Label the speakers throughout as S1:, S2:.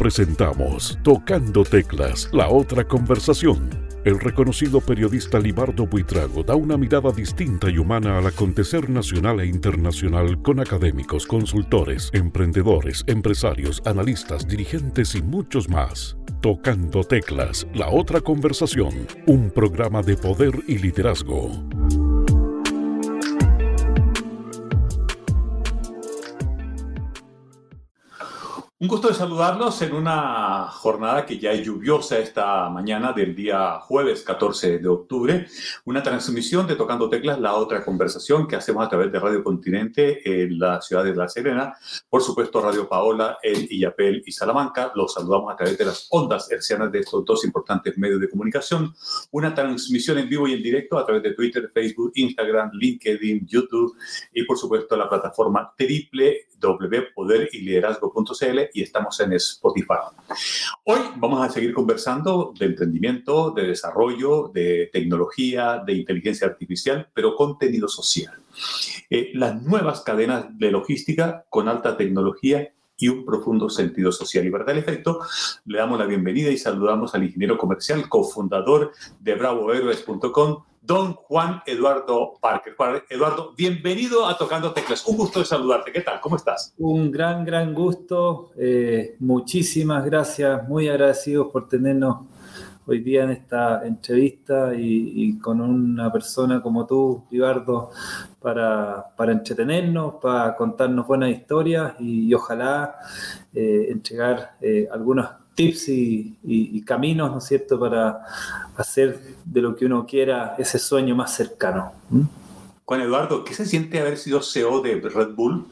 S1: presentamos Tocando Teclas, la otra conversación. El reconocido periodista Libardo Buitrago da una mirada distinta y humana al acontecer nacional e internacional con académicos, consultores, emprendedores, empresarios, analistas, dirigentes y muchos más. Tocando Teclas, la otra conversación, un programa de poder y liderazgo.
S2: Un gusto de saludarlos en una jornada que ya es lluviosa esta mañana del día jueves 14 de octubre. Una transmisión de Tocando Teclas, la otra conversación que hacemos a través de Radio Continente en la ciudad de La Serena. Por supuesto, Radio Paola en Illapel y Salamanca. Los saludamos a través de las ondas hercianas de estos dos importantes medios de comunicación. Una transmisión en vivo y en directo a través de Twitter, Facebook, Instagram, LinkedIn, YouTube y por supuesto la plataforma triple www.poderyliderazgo.cl y estamos en Spotify. Hoy vamos a seguir conversando de emprendimiento, de desarrollo, de tecnología, de inteligencia artificial, pero contenido social. Eh, las nuevas cadenas de logística con alta tecnología y un profundo sentido social. Y para tal efecto, le damos la bienvenida y saludamos al ingeniero comercial, cofundador de bravohéroes.com, don Juan Eduardo Parker. Eduardo, bienvenido a Tocando Teclas. Un gusto de saludarte. ¿Qué tal? ¿Cómo estás?
S3: Un gran, gran gusto. Eh, muchísimas gracias. Muy agradecidos por tenernos hoy día en esta entrevista y, con una persona como tú, para, para entretenernos, para contarnos buenas historias y, ojalá eh, entregar eh, algunas tips y, caminos, ¿no es cierto?, para hacer de lo que uno quiera ese sueño más cercano.
S2: Juan Eduardo, ¿qué se siente haber sido CEO de Red Bull?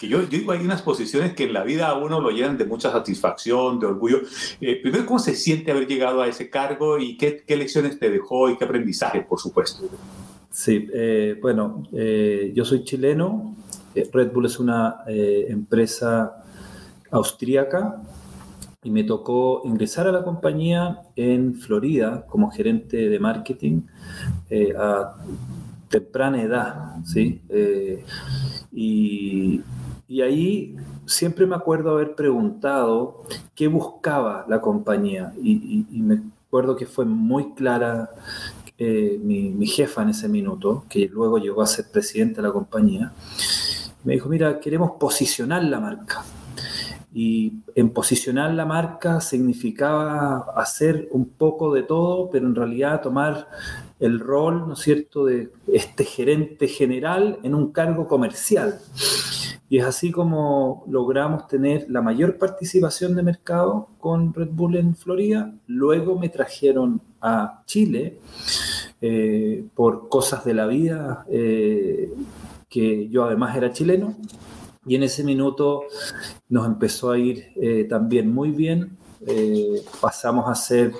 S2: Que yo, yo digo, hay unas posiciones que en la vida a uno lo llenan de mucha satisfacción, de orgullo. Eh, primero, ¿cómo se siente haber llegado a ese cargo y qué, qué lecciones te dejó y qué aprendizaje, por supuesto?
S3: Sí, eh, bueno, eh, yo soy chileno. Red Bull es una empresa austríaca y me tocó ingresar a la compañía en Florida como gerente de marketing eh, a temprana edad, ¿sí? Eh, y, ahí siempre me acuerdo haber preguntado qué buscaba la compañía y, me acuerdo que fue muy clara eh, mi, mi, jefa en ese minuto, que luego llegó a ser presidente de la compañía, me dijo, mira, queremos posicionar la marca. Y en posicionar la marca significaba hacer un poco de todo, pero en realidad tomar el rol, ¿no es cierto?, de este gerente general en un cargo comercial. Y es así como logramos tener la mayor participación de mercado con Red Bull en Florida. Luego me trajeron a Chile eh, por cosas de la vida, eh, que yo además era chileno y en ese minuto nos empezó a ir eh, también muy bien. Eh, pasamos a ser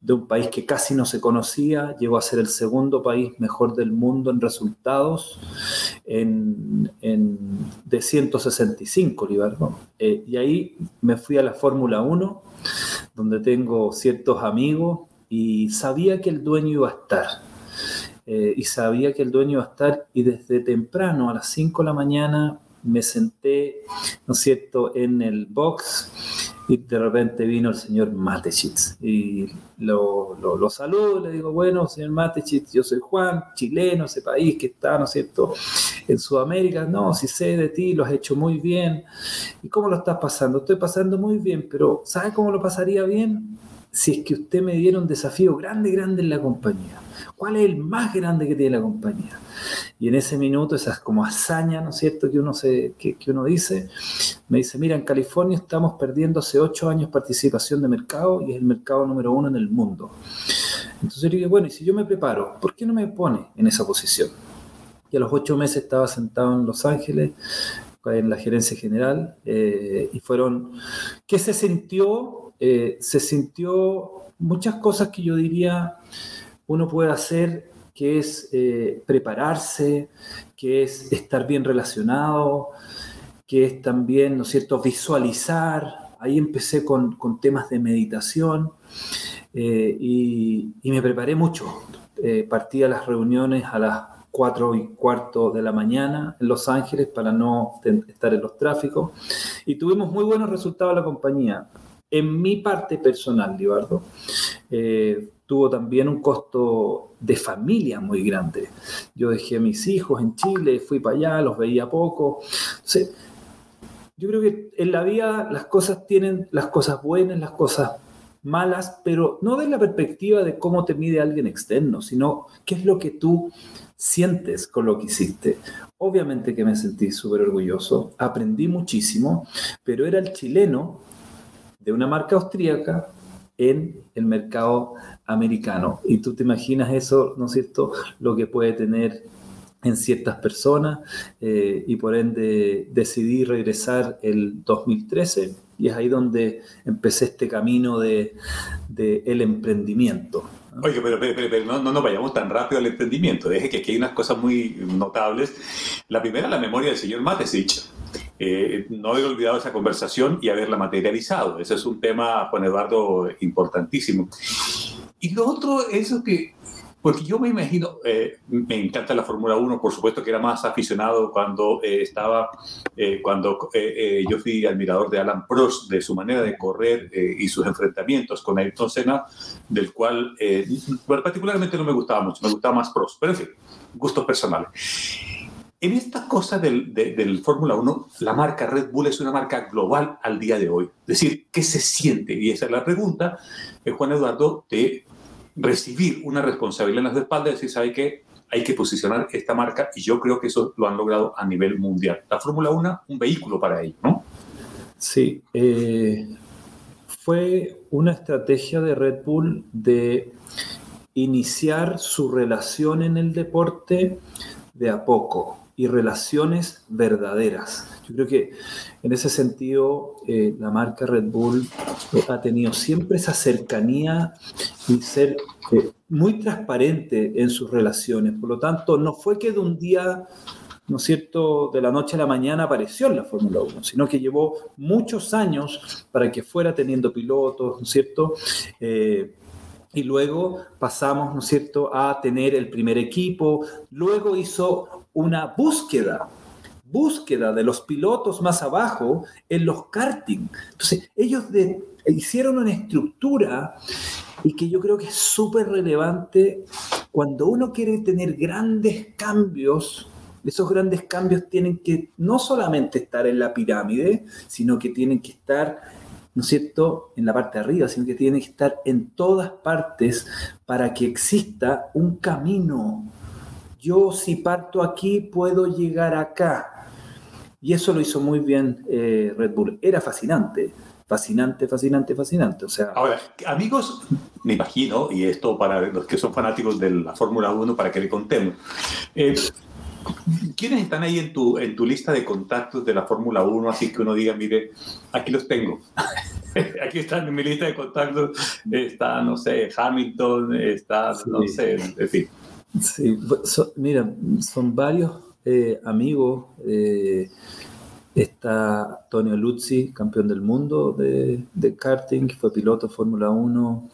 S3: de un país que casi no se conocía, llegó a ser el segundo país mejor del mundo en resultados en, de 165, Libardo. Eh, y ahí me fui a la Fórmula 1, donde tengo ciertos amigos y sabía que el dueño iba a estar. y sabía que el dueño iba a estar y desde temprano, a las 5 de la mañana, me senté, ¿no es cierto?, en el box y de repente vino el señor Matechitz y lo, lo, saludo, le digo, bueno, señor Matechitz, yo soy Juan, chileno, ese país que está, ¿no es cierto?, en Sudamérica, no, si sé de ti, lo has hecho muy bien. ¿Y cómo lo estás pasando? Estoy pasando muy bien, pero ¿sabe cómo lo pasaría bien? Si es que usted me diera un desafío grande, grande en la compañía. ¿Cuál es el más grande que tiene la compañía? Y en ese minuto, esas como hazaña, ¿no es cierto?, que uno, se, que, uno dice, me dice, mira, en California estamos perdiendo hace ocho años participación de mercado y es el mercado número uno en el mundo. Entonces yo dije, bueno, y si yo me preparo, ¿por qué no me pone en esa posición? Y a los ocho meses estaba sentado en Los Ángeles, en la gerencia general, eh, y fueron, ¿qué se sintió? Eh, se sintió muchas cosas que yo diría uno puede hacer que es eh, prepararse, que es estar bien relacionado, que es también, ¿no es cierto?, visualizar. Ahí empecé con, temas de meditación eh, y, me preparé mucho. Eh, partí a las reuniones a las 4 y cuarto de la mañana en Los Ángeles para no estar en los tráficos y tuvimos muy buenos resultados en la compañía. En mi parte personal, Libardo, eh, tuvo también un costo de familia muy grande. Yo dejé a mis hijos en Chile, fui para allá, los veía poco. yo creo que en la vida las cosas tienen las cosas buenas, las cosas malas, pero no de la perspectiva de cómo te mide alguien externo, sino qué es lo que tú sientes con lo que hiciste. Obviamente que me sentí súper orgulloso, aprendí muchísimo, pero era el chileno de una marca austríaca en el mercado americano. Y tú te imaginas eso, ¿no es cierto?, lo que puede tener en ciertas personas eh, y por ende decidí regresar el 2013 y es ahí donde empecé este camino de, el emprendimiento.
S2: Oye, pero, pero, no, no, vayamos tan rápido al emprendimiento. Deje que aquí hay unas cosas muy notables. La primera, la memoria del señor Matesich. Eh, no haber olvidado esa conversación y haberla materializado. Ese es un tema, Juan Eduardo, importantísimo. Y lo otro, eso que porque yo me imagino, eh, me encanta la Fórmula 1, por supuesto que era más aficionado cuando eh, estaba, eh, cuando yo fui admirador de Alan Prost, de su manera de correr y sus enfrentamientos con Ayrton Senna, del cual particularmente no me gustaba mucho, me gustaba más Prost, pero en fin, gustos personales. En esta cosa del, Fórmula 1, la marca Red Bull es una marca global al día de hoy. Es decir, ¿qué se siente? Y esa es la pregunta, Juan Eduardo, de recibir una responsabilidad en las espaldas y decir, ¿sabe qué? Hay que posicionar esta marca y yo creo que eso lo han logrado a nivel mundial. La Fórmula 1, un vehículo para ello, ¿no?
S3: Sí, eh, fue una estrategia de Red Bull de iniciar su relación en el deporte de a poco y relaciones verdaderas. Yo creo que en ese sentido eh, la marca Red Bull eh, ha tenido siempre esa cercanía y ser eh, muy transparente en sus relaciones. Por lo tanto, no fue que de un día, ¿no es cierto?, de la noche a la mañana apareció en la Fórmula 1, sino que llevó muchos años para que fuera teniendo pilotos, ¿no es cierto? y luego pasamos, ¿no es cierto?, a tener el primer equipo, luego hizo una búsqueda, búsqueda de los pilotos más abajo en los karting. Entonces, ellos hicieron una estructura y que yo creo que es súper relevante cuando uno quiere tener grandes cambios. Esos grandes cambios tienen que no solamente estar en la pirámide, sino que tienen que estar ¿no es cierto?, en la parte de arriba, sino que tienen que estar en todas partes para que exista un camino yo si parto aquí puedo llegar acá. Y eso lo hizo muy bien eh, Red Bull. Era fascinante, fascinante, fascinante, fascinante. O sea,
S2: Ahora, amigos, me imagino, y esto para los que son fanáticos de la Fórmula 1, para que le contemos. Eh, ¿Quiénes están ahí en tu, en tu lista de contactos de la Fórmula 1? Así que uno diga, mire, aquí los tengo. aquí están en mi lista de contactos. Está, no sé, Hamilton, está, no sé, en fin.
S3: Sí, mira, son varios eh, amigos. Eh, está Antonio Luzzi, campeón del mundo de, karting, fue piloto de Fórmula 1.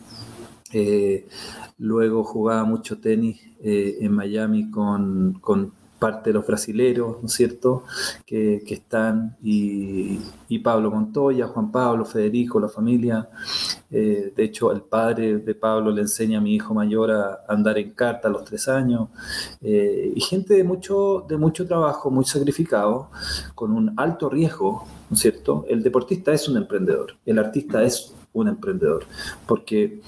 S3: Eh, luego jugaba mucho tenis en Miami con, con parte de los brasileros, ¿no es cierto?, que, están, y, Pablo Montoya, Juan Pablo, Federico, la familia. Eh, de hecho, el padre de Pablo le enseña a mi hijo mayor a andar en carta a los tres años. Eh, y gente de mucho, de mucho trabajo, muy sacrificado, con un alto riesgo, ¿no es cierto? El deportista es un emprendedor, el artista es un emprendedor, porque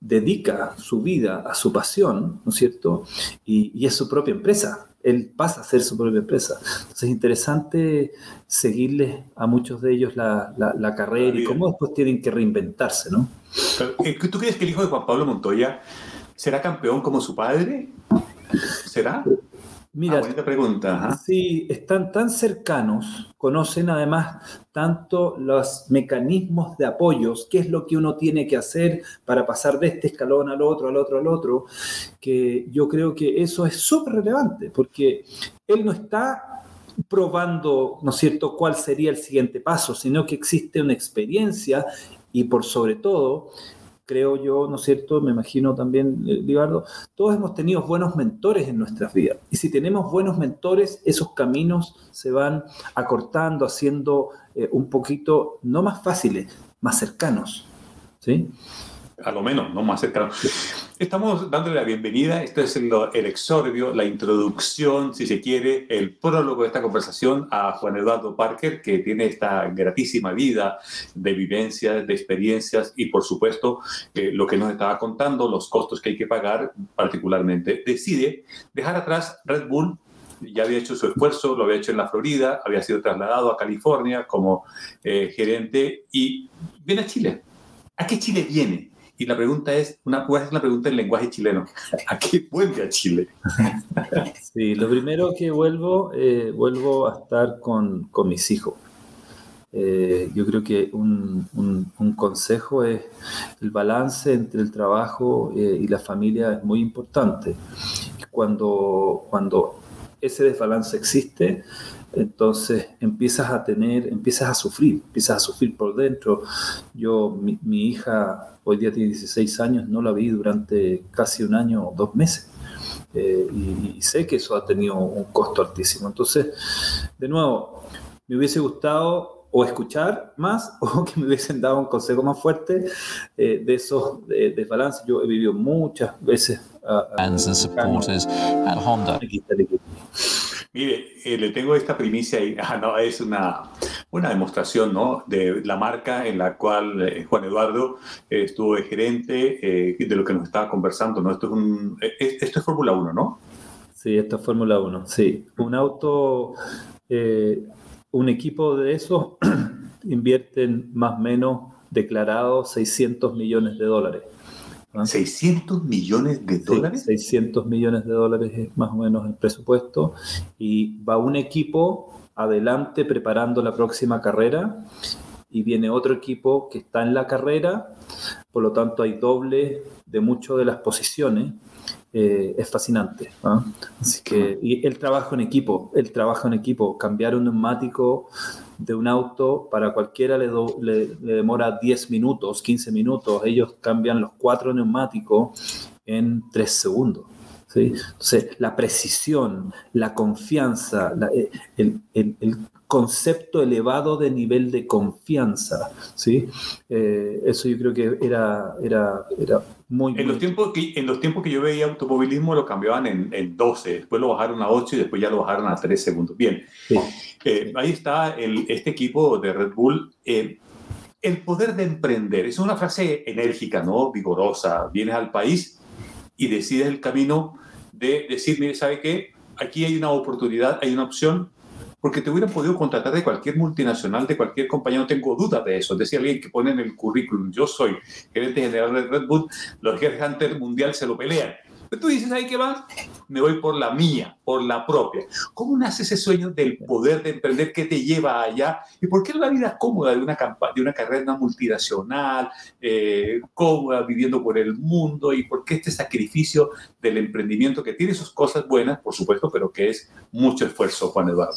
S3: dedica su vida a su pasión, ¿no es cierto? Y, y, es su propia empresa él pasa a ser su propia empresa. Entonces es interesante seguirles a muchos de ellos la, la, carrera y cómo después tienen que reinventarse, ¿no?
S2: Eh, ¿Tú crees que el hijo de Juan Pablo Montoya será campeón como su padre? ¿Será?
S3: Mira, ah, pregunta. Sí, están tan cercanos, conocen además tanto los mecanismos de apoyos, qué es lo que uno tiene que hacer para pasar de este escalón al otro, al otro, al otro, que yo creo que eso es súper relevante, porque él no está probando, ¿no es cierto?, cuál sería el siguiente paso, sino que existe una experiencia y por sobre todo creo yo, ¿no es cierto? Me imagino también, eh, Libardo, todos hemos tenido buenos mentores en nuestras vidas. Y si tenemos buenos mentores, esos caminos se van acortando, haciendo eh, un poquito, no más fáciles, más cercanos. ¿sí?
S2: A lo menos, no más cercano. Estamos dándole la bienvenida, esto es el, el, exordio, la introducción, si se quiere, el prólogo de esta conversación a Juan Eduardo Parker, que tiene esta gratísima vida de vivencias, de experiencias y, por supuesto, eh, lo que nos estaba contando, los costos que hay que pagar particularmente. Decide dejar atrás Red Bull ya había hecho su esfuerzo, lo había hecho en la Florida, había sido trasladado a California como eh, gerente y viene a Chile. ¿A qué Chile viene? Y la pregunta es, una, ¿cuál es la pregunta en lenguaje chileno? ¿A qué vuelve a Chile?
S3: Sí, lo primero que vuelvo, eh, vuelvo a estar con, con mis hijos. Eh, yo creo que un, un, consejo es el balance entre el trabajo eh, y la familia es muy importante. Cuando, cuando ese desbalance existe, entonces empiezas a tener, empiezas a sufrir, empiezas a sufrir por dentro. Yo, mi, mi hija hoy día tiene 16 años, no la vi durante casi un año o dos meses. Eh, y, sé que eso ha tenido un costo altísimo. Entonces, de nuevo, me hubiese gustado o escuchar más o que me hubiesen dado un consejo más fuerte eh, de esos desbalances. Yo he vivido muchas veces. A, a,
S2: Honda. Mire, eh, le tengo esta primicia y ah, no, es una, una demostración ¿no? de la marca en la cual eh, Juan Eduardo eh, estuvo de gerente, de lo que nos estaba conversando. ¿no? Esto es, un, es Fórmula 1, ¿no?
S3: Sí, esto es Fórmula 1, sí. Un auto, un equipo de esos invierten más o menos declarados 600 millones de dólares.
S2: ¿600 millones de dólares?
S3: 600 millones de dólares es más o menos el presupuesto. Y va un equipo adelante preparando la próxima carrera y viene otro equipo que está en la carrera, por lo tanto hay doble de muchas de las posiciones. Eh, es fascinante. Así que, y el trabajo en equipo, el trabajo en equipo, cambiar un neumático de un auto, para cualquiera le, le, demora 10 minutos, 15 minutos. Ellos cambian los cuatro neumáticos en 3 segundos. ¿sí? Entonces, la precisión, la confianza, eh, el, el, concepto elevado de nivel de confianza, ¿sí? Eh, eso yo creo que era, era muy...
S2: En, los tiempos que, en los tiempos que yo veía automovilismo lo cambiaban en, en 12, después lo bajaron a 8 y después ya lo bajaron a 3 segundos. Bien, eh, ahí está el, este equipo de Red Bull. Eh, el poder de emprender, es una frase enérgica, ¿no? Vigorosa. Vienes al país y decides el camino de decir, mire, ¿sabe qué? Aquí hay una oportunidad, hay una opción, porque te hubieran podido contratar de cualquier multinacional, de cualquier compañía, no tengo duda de eso. Es decir, alguien que pone en el currículum, yo soy gerente general de Red Bull, los Headhunter Mundial se lo pelean. Pero tú dices, ¿ahí qué más? Me voy por la mía, por la propia. ¿Cómo nace ese sueño del poder de emprender que te lleva allá? ¿Y por qué la vida cómoda de una, de una carrera multinacional, eh, cómoda, viviendo por el mundo? ¿Y por qué este sacrificio del emprendimiento que tiene sus cosas buenas, por supuesto, pero que es mucho esfuerzo, Juan Eduardo?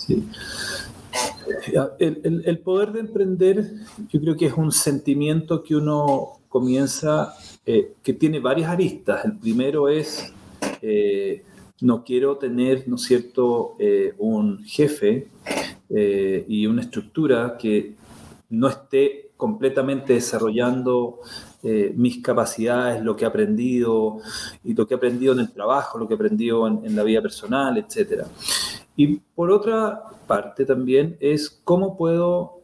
S3: El, el, poder de emprender, yo creo que es un sentimiento que uno comienza eh, que tiene varias aristas. El primero es, eh, no quiero tener, ¿no es cierto?, eh, un jefe y una estructura que no esté completamente desarrollando mis capacidades, lo que he aprendido y lo que he aprendido en el trabajo, lo que he aprendido en, en la vida personal, etc. Y por otra parte también es cómo puedo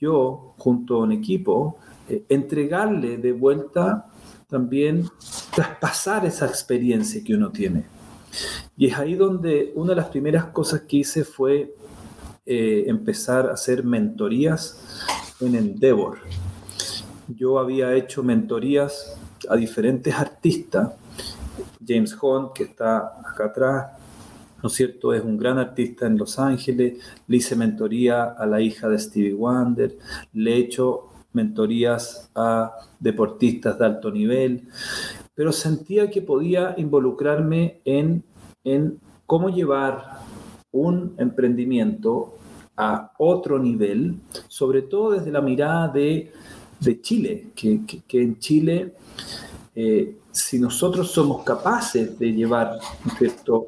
S3: yo, junto a un equipo, eh, entregarle de vuelta también, traspasar esa experiencia que uno tiene. Y es ahí donde una de las primeras cosas que hice fue eh, empezar a hacer mentorías en Endeavor. Yo había hecho mentorías a diferentes artistas. James Hunt, que está acá atrás, ¿no es cierto? Es un gran artista en Los Ángeles. Le hice mentoría a la hija de Stevie Wonder. Le he hecho mentorías a deportistas de alto nivel, pero sentía que podía involucrarme en, en cómo llevar un emprendimiento a otro nivel, sobre todo desde la mirada de, de Chile, que, que, en Chile, eh, si nosotros somos capaces de llevar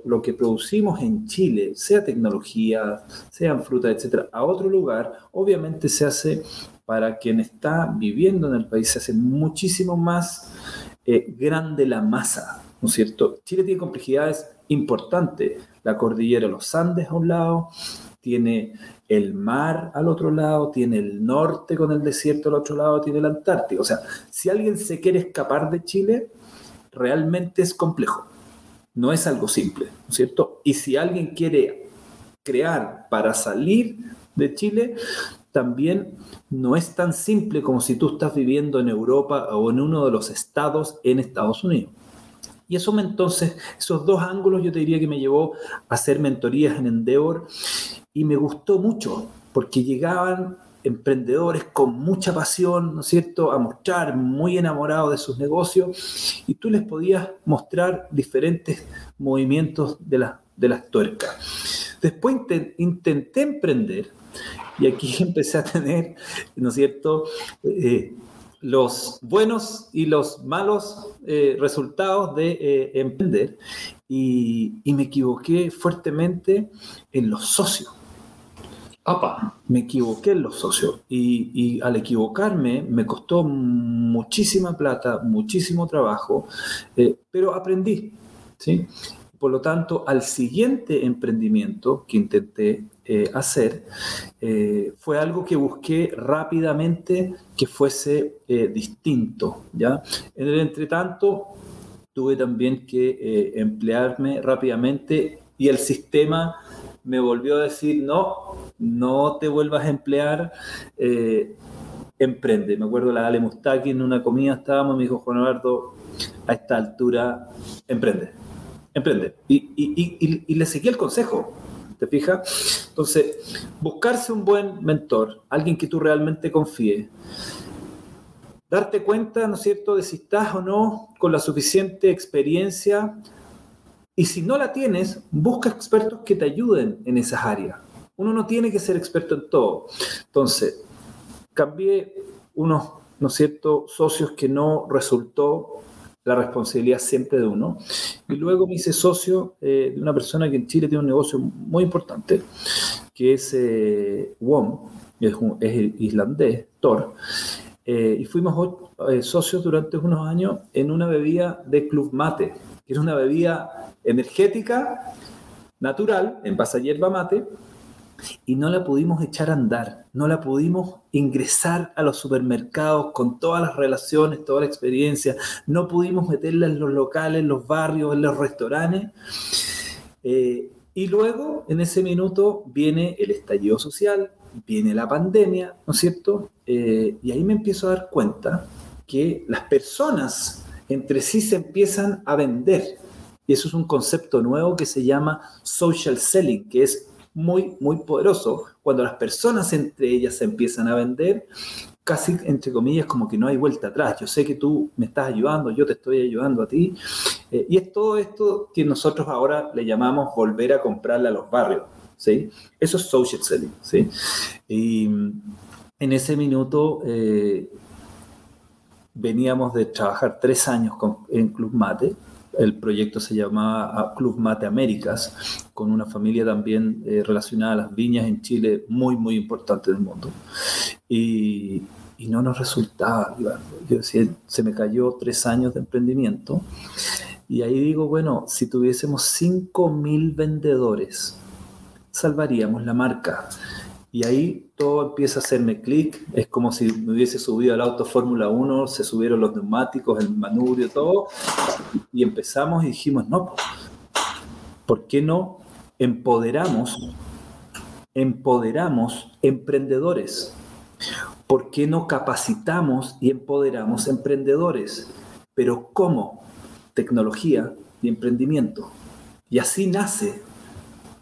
S3: lo que producimos en Chile, sea tecnología, sean frutas, etcétera, a otro lugar, obviamente se hace para quien está viviendo en el país se hace muchísimo más eh, grande la masa, ¿no es cierto? Chile tiene complejidades importantes, la cordillera de los Andes a un lado, tiene el mar al otro lado, tiene el norte con el desierto al otro lado, tiene el Antártico. O sea, si alguien se quiere escapar de Chile, realmente es complejo. No es algo simple, ¿no es cierto? Y si alguien quiere crear para salir de Chile, también no es tan simple como si tú estás viviendo en Europa o en uno de los estados en Estados Unidos. Y eso me, entonces, esos dos ángulos yo te diría que me llevó a hacer mentorías en Endeavor y me gustó mucho porque llegaban emprendedores con mucha pasión, ¿no es cierto?, a mostrar muy enamorados de sus negocios y tú les podías mostrar diferentes movimientos de, la, de las tuercas. Después intenté emprender y aquí empecé a tener, ¿no es cierto?, eh, los buenos y los malos eh, resultados de eh, emprender y, me equivoqué fuertemente en los socios. Me equivoqué en los socios y, y, al equivocarme me costó muchísima plata, muchísimo trabajo, pero aprendí. ¿sí? Por lo tanto, al siguiente emprendimiento que intenté eh, hacer, eh, fue algo que busqué rápidamente que fuese eh, distinto. ¿ya? En el entretanto, tuve también que emplearme rápidamente y el sistema me volvió a decir, no, no te vuelvas a emplear, emprende. Me acuerdo la Ale Mustaki en una comida estábamos, me dijo Juan Eduardo, a esta altura, emprende emprende. Y, le seguí el consejo, ¿te fijas? Entonces, buscarse un buen mentor, alguien que tú realmente confíes, darte cuenta, ¿no es cierto?, de si estás o no con la suficiente experiencia. Y si no la tienes, busca expertos que te ayuden en esas áreas. Uno no tiene que ser experto en todo. Entonces, cambié unos, ¿no es cierto?, socios que no resultó la responsabilidad siempre de uno. Y luego me hice socio eh, de una persona que en Chile tiene un negocio muy importante, que es eh, WOM, es, es islandés, Thor. Eh, y fuimos eh, socios durante unos años en una bebida de Club Mate, que es una bebida energética, natural, en base mate, y no la pudimos echar a andar, no la pudimos ingresar a los supermercados con todas las relaciones, toda la experiencia, no pudimos meterla en los locales, en los barrios, en los restaurantes. Eh, y luego, en ese minuto, viene el estallido social, viene la pandemia, ¿no es cierto? Eh, y ahí me empiezo a dar cuenta que las personas entre sí se empiezan a vender. Y eso es un concepto nuevo que se llama social selling, que es muy, muy poderoso. Cuando las personas entre ellas se empiezan a vender, casi entre comillas como que no hay vuelta atrás. Yo sé que tú me estás ayudando, yo te estoy ayudando a ti. Eh, y es todo esto que nosotros ahora le llamamos volver a comprarle a los barrios. ¿sí? Eso es social selling. ¿sí? Y en ese minuto eh, veníamos de trabajar tres años en Club Mate el proyecto se llamaba ah, Club Mate Américas, con una familia también eh, relacionada a las viñas en Chile muy, muy importante del mundo. Y, y no nos resultaba, yo decía, se me cayó tres años de emprendimiento. Y ahí digo, bueno, si tuviésemos 5.000 vendedores, salvaríamos la marca. Y ahí todo empieza a hacerme clic. Es como si me hubiese subido al auto Fórmula 1, se subieron los neumáticos, el manubrio, todo. Y empezamos y dijimos, no, ¿por qué no empoderamos, empoderamos emprendedores? ¿Por qué no capacitamos y empoderamos emprendedores? Pero ¿cómo? Tecnología y emprendimiento. Y así nace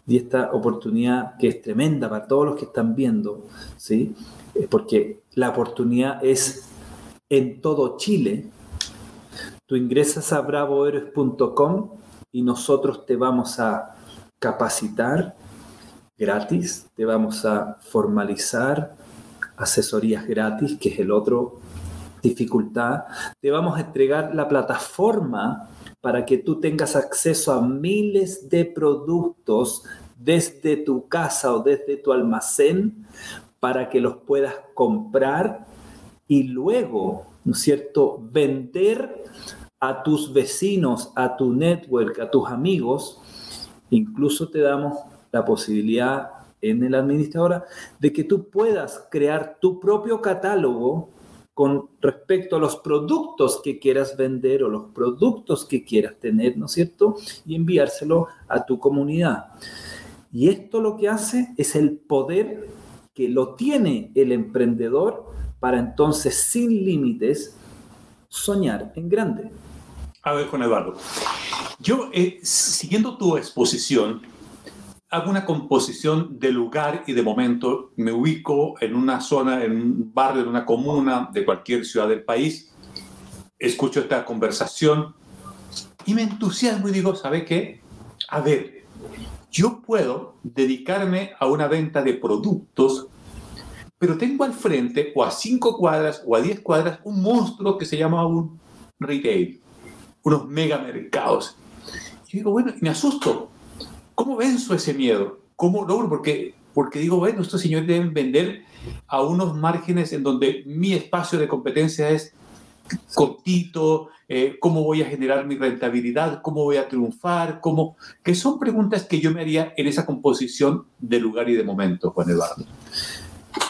S3: y esta oportunidad que es tremenda para todos los que están viendo, ¿sí? Porque la oportunidad es en todo Chile. Tú ingresas a bravohéroes.com y nosotros te vamos a capacitar gratis, te vamos a formalizar asesorías gratis, que es el otro dificultad, te vamos a entregar la plataforma para que tú tengas acceso a miles de productos desde tu casa o desde tu almacén para que los puedas comprar y luego, ¿no es cierto?, vender a tus vecinos, a tu network, a tus amigos. Incluso te damos la posibilidad en el administrador de que tú puedas crear tu propio catálogo con respecto a los productos que quieras vender o los productos que quieras tener, ¿no es cierto? Y enviárselo a tu comunidad. Y esto lo que hace es el poder que lo tiene el emprendedor para entonces, sin límites, soñar en grande.
S2: A ver, Juan Eduardo, yo, eh, siguiendo tu exposición, hago una composición de lugar y de momento, me ubico en una zona, en un barrio de una comuna, de cualquier ciudad del país, escucho esta conversación y me entusiasmo y digo, ¿sabe qué? A ver, yo puedo dedicarme a una venta de productos, pero tengo al frente o a cinco cuadras o a diez cuadras un monstruo que se llama un retail, unos megamercados. Y digo, bueno, me asusto ¿Cómo venzo ese miedo? ¿Cómo logro? Porque, porque digo, bueno, estos señores deben vender a unos márgenes en donde mi espacio de competencia es cortito, eh, cómo voy a generar mi rentabilidad, cómo voy a triunfar, cómo, que son preguntas que yo me haría en esa composición de lugar y de momento, Juan Eduardo.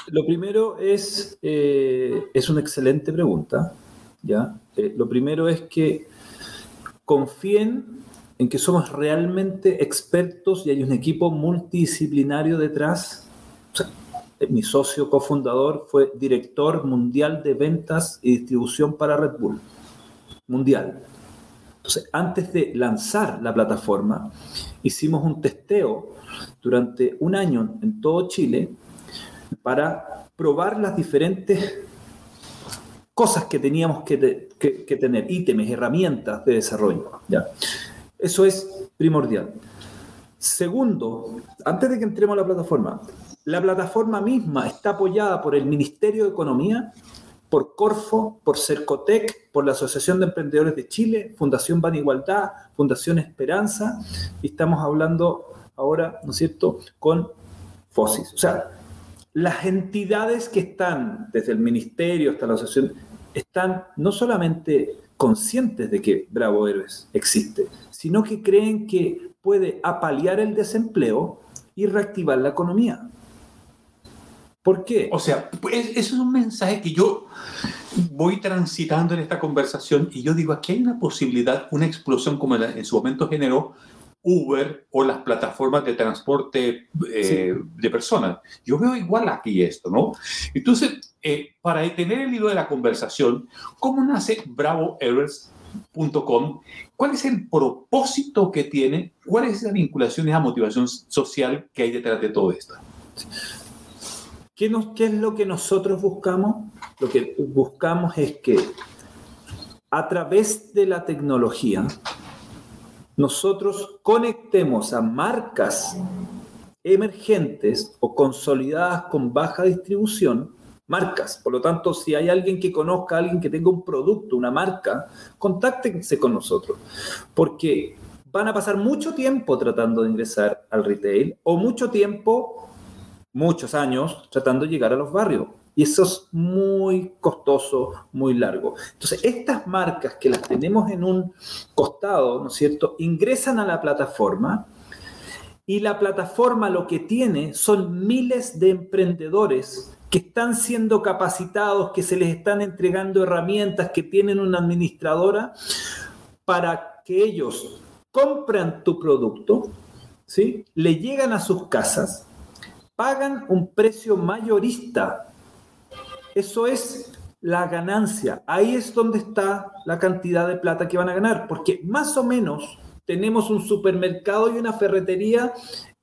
S3: Lo primero es, eh, es una excelente pregunta, ¿ya? Eh, lo primero es que confíen en que somos realmente expertos y hay un equipo multidisciplinario detrás. mi socio cofundador fue director mundial de ventas y distribución para Red Bull. Mundial. Entonces, antes de lanzar la plataforma, hicimos un testeo durante un año en todo Chile para probar las diferentes cosas que teníamos que, que tener, ítems, herramientas de desarrollo. ¿ya? Eso es primordial. Segundo, antes de que entremos a la plataforma, la plataforma misma está apoyada por el Ministerio de Economía, por Corfo, por Cercotec, por la Asociación de Emprendedores de Chile, Fundación Ban Igualdad, Fundación Esperanza, y estamos hablando ahora, ¿no es cierto?, con FOSIS. O sea, las entidades que están, desde el Ministerio hasta la Asociación, están no solamente conscientes de que Bravo Héroes existe, sino que creen que puede apalear el desempleo y reactivar la economía. ¿Por qué?
S2: O sea, pues, eso es un mensaje que yo voy transitando en esta conversación y yo digo, aquí hay una posibilidad, una explosión como en su momento generó Uber o las plataformas de transporte eh, de personas. Yo veo igual aquí esto, ¿no? Entonces, eh, para detener el hilo de la conversación, ¿cómo nace BravoEvers.com? ¿Cuál es el propósito que tiene? ¿Cuál es la vinculación y la motivación social que hay detrás de todo esto?
S3: ¿Qué, ¿Qué es lo que nosotros buscamos? Lo que buscamos es que a través de la tecnología, nosotros conectemos a marcas emergentes o consolidadas con baja distribución, marcas. Por lo tanto, si hay alguien que conozca alguien que tenga un producto, una marca, contáctense con nosotros. Porque van a pasar mucho tiempo tratando de ingresar al retail o mucho tiempo, muchos años, tratando de llegar a los barrios. Y eso es muy costoso, muy largo. Entonces, estas marcas que las tenemos en un costado, ¿no es cierto?, ingresan a la plataforma y la plataforma lo que tiene son miles de emprendedores que están siendo capacitados, que se les están entregando herramientas, que tienen una administradora para que ellos compran tu producto, ¿sí? le llegan a sus casas, pagan un precio mayorista eso es la ganancia. Ahí es donde está la cantidad de plata que van a ganar, porque más o menos tenemos un supermercado y una ferretería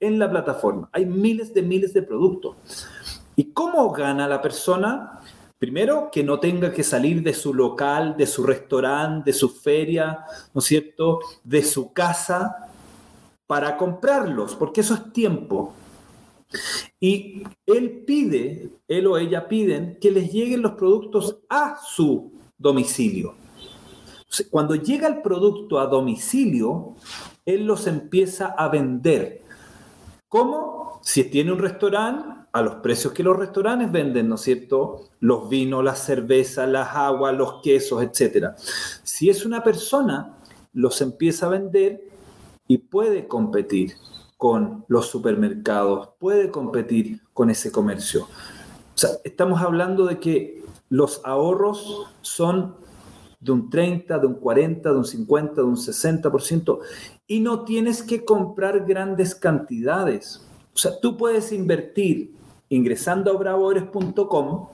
S3: en la plataforma. Hay miles de miles de productos. ¿Y cómo gana la persona? Primero, que no tenga que salir de su local, de su restaurante, de su feria, ¿no es cierto?, de su casa para comprarlos, porque eso es tiempo. Y él pide, él o ella piden que les lleguen los productos a su domicilio. Cuando llega el producto a domicilio, él los empieza a vender. ¿Cómo? Si tiene un restaurante, a los precios que los restaurantes venden, ¿no es cierto? Los vinos, las cervezas, las aguas, los quesos, etc. Si es una persona, los empieza a vender y puede competir con los supermercados, puede competir con ese comercio. O sea, estamos hablando de que los ahorros son de un 30, de un 40, de un 50, de un 60%, y no tienes que comprar grandes cantidades. O sea, tú puedes invertir ingresando a bravoeres.com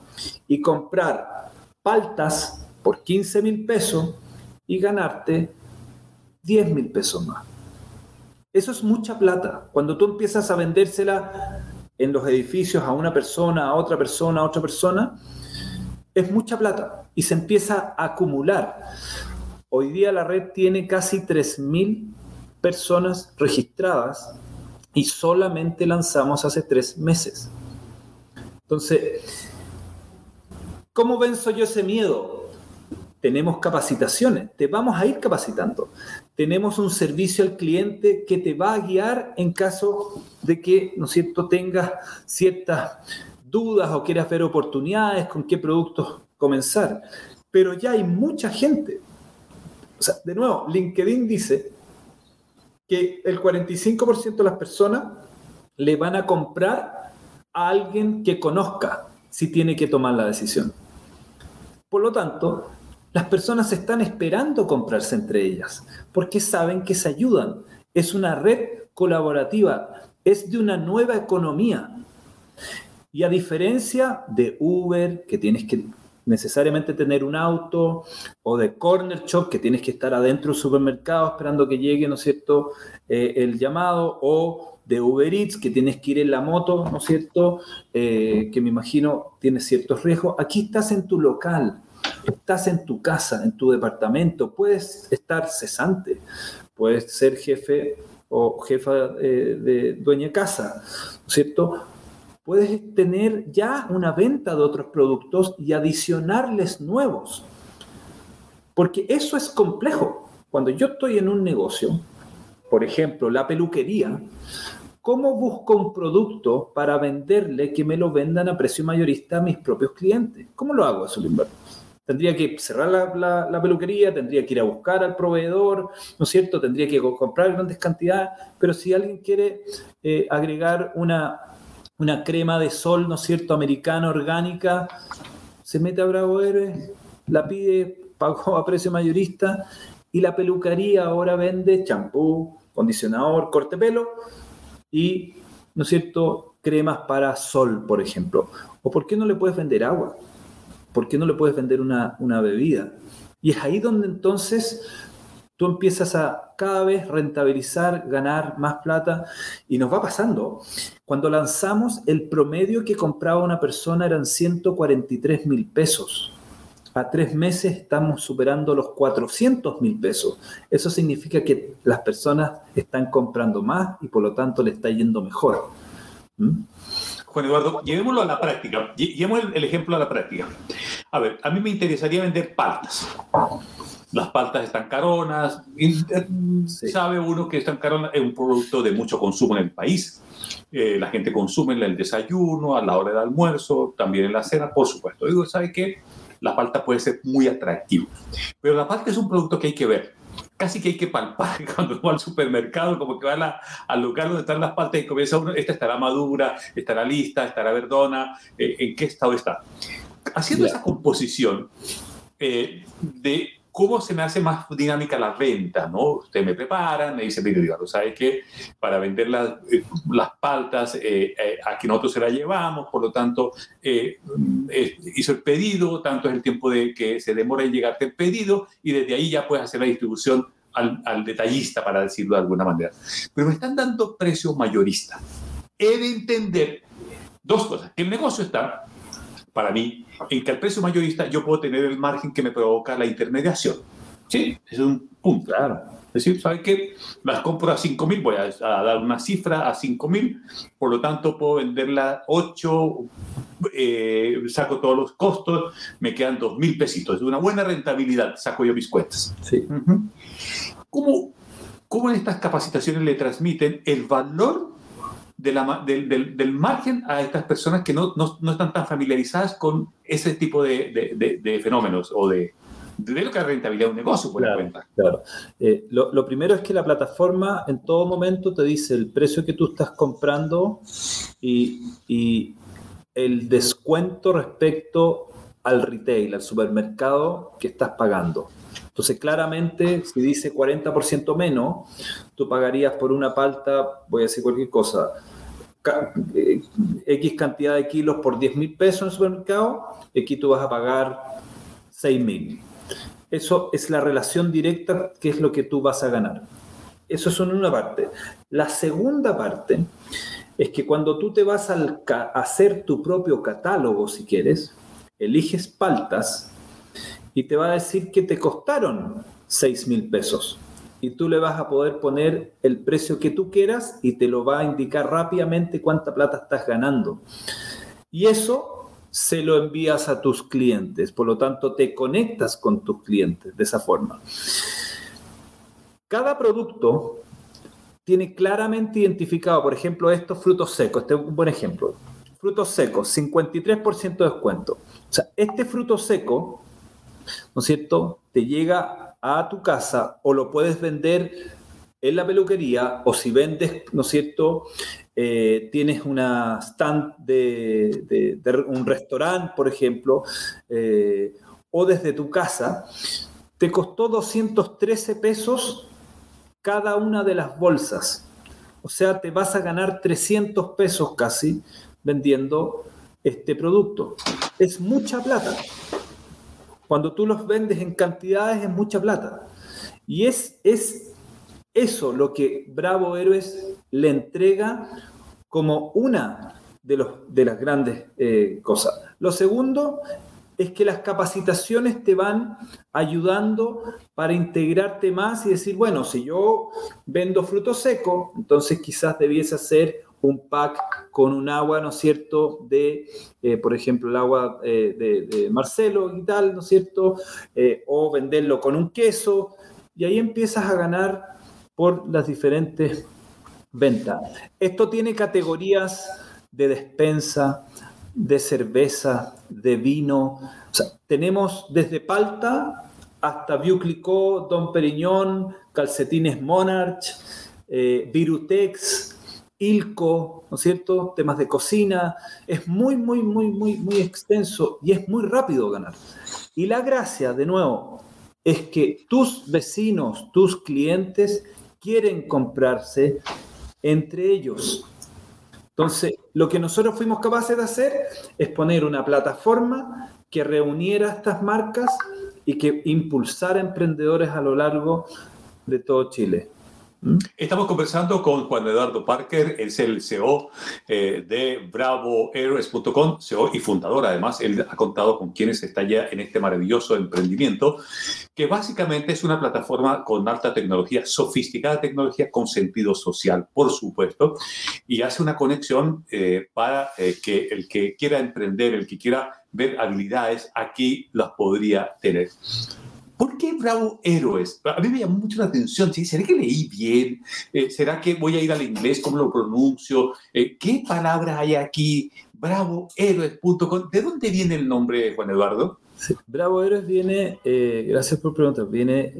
S3: y comprar paltas por 15 mil pesos y ganarte 10 mil pesos más. Eso es mucha plata. Cuando tú empiezas a vendérsela en los edificios a una persona, a otra persona, a otra persona, es mucha plata y se empieza a acumular. Hoy día la red tiene casi 3.000 personas registradas y solamente lanzamos hace tres meses. Entonces, ¿cómo venzo yo ese miedo? Tenemos capacitaciones, te vamos a ir capacitando. Tenemos un servicio al cliente que te va a guiar en caso de que, ¿no es cierto?, tengas ciertas dudas o quieras ver oportunidades, con qué productos comenzar. Pero ya hay mucha gente. O sea, de nuevo, LinkedIn dice que el 45% de las personas le van a comprar a alguien que conozca si tiene que tomar la decisión. Por lo tanto, las personas están esperando comprarse entre ellas porque saben que se ayudan. Es una red colaborativa, es de una nueva economía. Y a diferencia de Uber, que tienes que necesariamente tener un auto, o de Corner Shop, que tienes que estar adentro del supermercado esperando que llegue, ¿no es cierto?, eh, el llamado, o de Uber Eats, que tienes que ir en la moto, ¿no es cierto?, eh, que me imagino tiene ciertos riesgos. Aquí estás en tu local, estás en tu casa, en tu departamento, puedes estar cesante, puedes ser jefe o jefa eh, de dueña de casa, ¿no es cierto?, puedes tener ya una venta de otros productos y adicionarles nuevos. Porque eso es complejo. Cuando yo estoy en un negocio, por ejemplo, la peluquería, ¿cómo busco un producto para venderle que me lo vendan a precio mayorista a mis propios clientes? ¿Cómo lo hago eso, Limberto? Tendría que cerrar la, peluquería, tendría que ir a buscar al proveedor, ¿no es cierto? Tendría que comprar grandes cantidades, pero si alguien quiere eh, agregar una, crema de sol, ¿no es cierto?, americana, orgánica, se mete a Bravo la pide, pagó a precio mayorista y la peluquería ahora vende champú, condicionador, corte pelo y, ¿no es cierto?, cremas para sol, por ejemplo. ¿O por qué no le puedes vender agua? ¿Por qué no le puedes vender una, una bebida? Y es ahí donde entonces tú empiezas a cada vez rentabilizar, ganar más plata y nos va pasando. Cuando lanzamos, el promedio que compraba una persona eran 143 mil pesos. A tres meses estamos superando los 400 mil pesos. Eso significa que las personas están comprando más y por lo tanto le está yendo mejor.
S2: ¿Mm? Juan Eduardo, llevémoslo a la práctica. Llevemos el, ejemplo a la práctica. A ver, a mí me interesaría vender paltas las paltas están caronas. Y, eh, Sabe uno que están caronas es un producto de mucho consumo en el país. Eh, la gente consume en el desayuno, a la hora del almuerzo, también en la cena, por supuesto. Digo, ¿sabe qué? La palta puede ser muy atractiva. Pero la palta es un producto que hay que ver. Casi que hay que palpar cuando va al supermercado, como que va al lugar donde están las paltas y comienza uno, esta estará madura, estará lista, estará verdona, eh, en qué estado está. Haciendo esa composición de cómo se me hace más dinámica la venta, ¿no? Usted me prepara, me dice, mire, Eduardo, ¿sabe qué? Para vender las, eh, las paltas, eh, eh, aquí nosotros se las llevamos, por lo tanto, hizo el pedido, tanto es el tiempo de que se demora en llegarte el pedido, y desde ahí ya puedes hacer la distribución al, al detallista, para decirlo de alguna manera. Pero me están dando precios mayoristas. He de entender dos cosas. El negocio está para mí, en que al precio mayorista yo puedo tener el margen que me provoca la intermediación. ¿Sí? Es un punto. Claro. Es decir, ¿sabe qué? Las compro a 5 mil, voy a, dar una cifra a 5 mil, por lo tanto puedo venderla a 8, eh, saco todos los costos, me quedan 2 mil pesitos. Es una buena rentabilidad, saco yo mis cuentas.
S3: Sí.
S2: ¿Cómo, ¿Cómo en estas capacitaciones le transmiten el valor del, margen a estas personas que no, están tan familiarizadas con ese tipo de, fenómenos o de, de lo que es rentabilidad de un negocio, por la cuenta.
S3: Claro. Eh, lo, primero es que la plataforma en todo momento te dice el precio que tú estás comprando y, el descuento respecto al retail, al supermercado que estás pagando. Entonces, claramente, si dice 40% menos, tú pagarías por una palta, voy a decir cualquier cosa, eh, X cantidad de kilos por 10 mil pesos en el supermercado, aquí tú vas a pagar 6 mil. Eso es la relación directa, que es lo que tú vas a ganar. Eso es una parte. La segunda parte es que cuando tú te vas a hacer tu propio catálogo, si quieres, eliges paltas y te va a decir que te costaron 6 mil pesos y tú le vas a poder poner el precio que tú quieras y te lo va a indicar rápidamente cuánta plata estás ganando. Y eso se lo envías a tus clientes, por lo tanto te conectas con tus clientes de esa forma. Cada producto tiene claramente identificado, por ejemplo, estos frutos secos, este es un buen ejemplo. Frutos secos, 53% de descuento. O sea, este fruto seco, ¿no es cierto?, te llega a tu casa o lo puedes vender en la peluquería o si vendes, ¿no es cierto? Eh, tienes una stand de, un restaurante, por ejemplo, eh, o desde tu casa, te costó 213 pesos cada una de las bolsas. O sea, te vas a ganar 300 pesos casi vendiendo este producto. Es mucha plata. Cuando tú los vendes en cantidades es mucha plata. Y es, es eso lo que Bravo Héroes le entrega como una de, los, de las grandes eh, cosas. Lo segundo es que las capacitaciones te van ayudando para integrarte más y decir, bueno, si yo vendo fruto seco, entonces quizás debiese hacer un pack con un agua, ¿no es cierto?, de, eh, por ejemplo, el agua eh, de, Marcelo y tal, ¿no es cierto?, eh, o venderlo con un queso, y ahí empiezas a ganar por las diferentes ventas. Esto tiene categorías de despensa, de cerveza, de vino, tenemos desde palta hasta View Don Periñón, calcetines Monarch, Virutex, Ilco, ¿no es cierto? Temas de cocina. Es muy, muy, muy, muy, muy extenso y es muy rápido ganar. Y la gracia, de nuevo, es que tus vecinos, tus clientes quieren comprarse entre ellos. Entonces, lo que nosotros fuimos capaces de hacer es poner una plataforma que reuniera estas marcas y que impulsara emprendedores a lo largo de todo Chile.
S2: Estamos conversando con Juan Eduardo Parker, es el CEO eh, de BravoHeroes.com, CEO y fundador. Además, él ha contado con quienes está ya en este maravilloso emprendimiento, que básicamente es una plataforma con alta tecnología, sofisticada tecnología con sentido social, por supuesto, y hace una conexión eh, para eh, que el que quiera emprender, el que quiera ver habilidades, aquí las podría tener. ¿Por qué Bravo Héroes? A mí me llamó mucho la atención. ¿Será que leí bien? Eh, ¿Será que voy a ir al inglés? ¿Cómo lo pronuncio? Eh, ¿Qué palabras hay aquí? BravoHéroes.com. ¿De dónde viene el nombre, Juan Eduardo?
S3: Bravo Héroes viene, eh, gracias por preguntar, viene,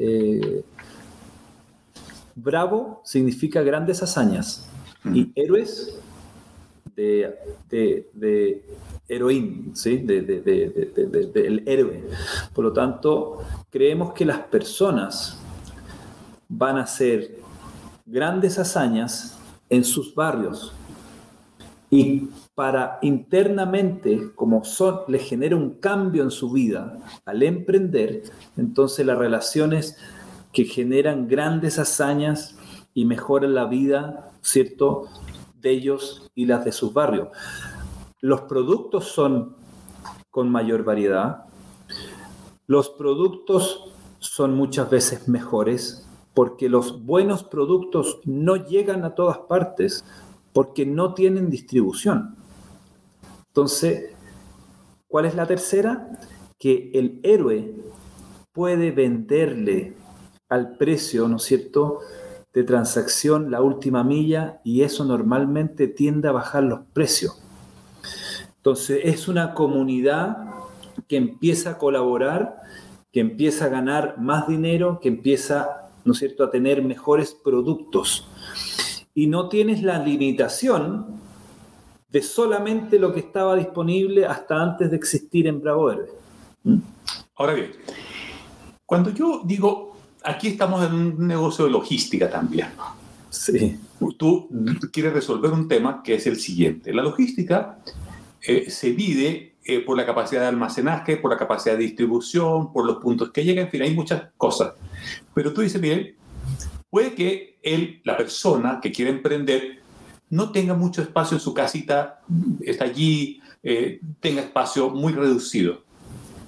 S3: Bravo significa grandes hazañas y héroes de, de, de heroín, ¿sí? del héroe. Por lo tanto, creemos que las personas van a hacer grandes hazañas en sus barrios y para internamente, como son, les genera un cambio en su vida al emprender, entonces las relaciones que generan grandes hazañas y mejoran la vida, ¿cierto?, de ellos y las de sus barrios los productos son con mayor variedad, los productos son muchas veces mejores porque los buenos productos no llegan a todas partes porque no tienen distribución. Entonces, ¿cuál es la tercera? Que el héroe puede venderle al precio, ¿no es cierto?, de transacción la última milla y eso normalmente tiende a bajar los precios. Entonces es una comunidad que empieza a colaborar, que empieza a ganar más dinero, que empieza, ¿no es cierto?, a tener mejores productos. Y no tienes la limitación de solamente lo que estaba disponible hasta antes de existir en Bravo Verde.
S2: ¿Mm? Ahora bien, cuando yo digo, aquí estamos en un negocio de logística también.
S3: Sí.
S2: Tú quieres resolver un tema que es el siguiente. La logística eh, se mide eh, por la capacidad de almacenaje, por la capacidad de distribución, por los puntos que llegan, en fin, hay muchas cosas. Pero tú dices, Miguel, puede que él, la persona que quiere emprender, no tenga mucho espacio en su casita, está allí, eh, tenga espacio muy reducido.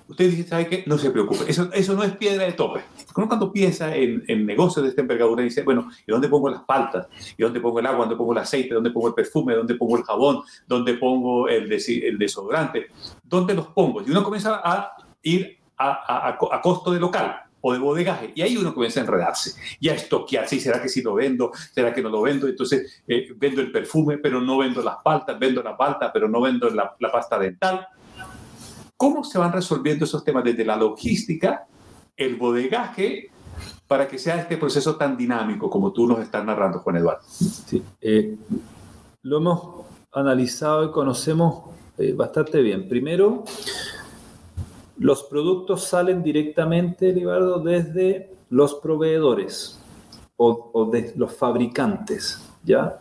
S2: Usted dice, ¿sabe qué? No se preocupe, eso, eso no es piedra de tope. Uno cuando piensa en, en, negocios de esta envergadura dice, bueno, ¿y dónde pongo las paltas? ¿Y dónde pongo el agua? ¿Dónde pongo el aceite? ¿Dónde pongo el perfume? ¿Dónde pongo el jabón? ¿Dónde pongo el, el desodorante? ¿Dónde los pongo? Y uno comienza a ir a, a, a costo de local o de bodegaje. Y ahí uno comienza a enredarse y a estoquearse. ¿Y será que sí lo vendo? ¿Será que no lo vendo? Entonces eh, vendo el perfume, pero no vendo las paltas, vendo la palta, pero no vendo la, la pasta dental. ¿Cómo se van resolviendo esos temas desde la logística, el bodegaje, para que sea este proceso tan dinámico como tú nos estás narrando, Juan Eduardo?
S3: Sí, eh, lo hemos analizado y conocemos eh, bastante bien. Primero, los productos salen directamente, Libardo, desde los proveedores o, o los fabricantes, ¿ya?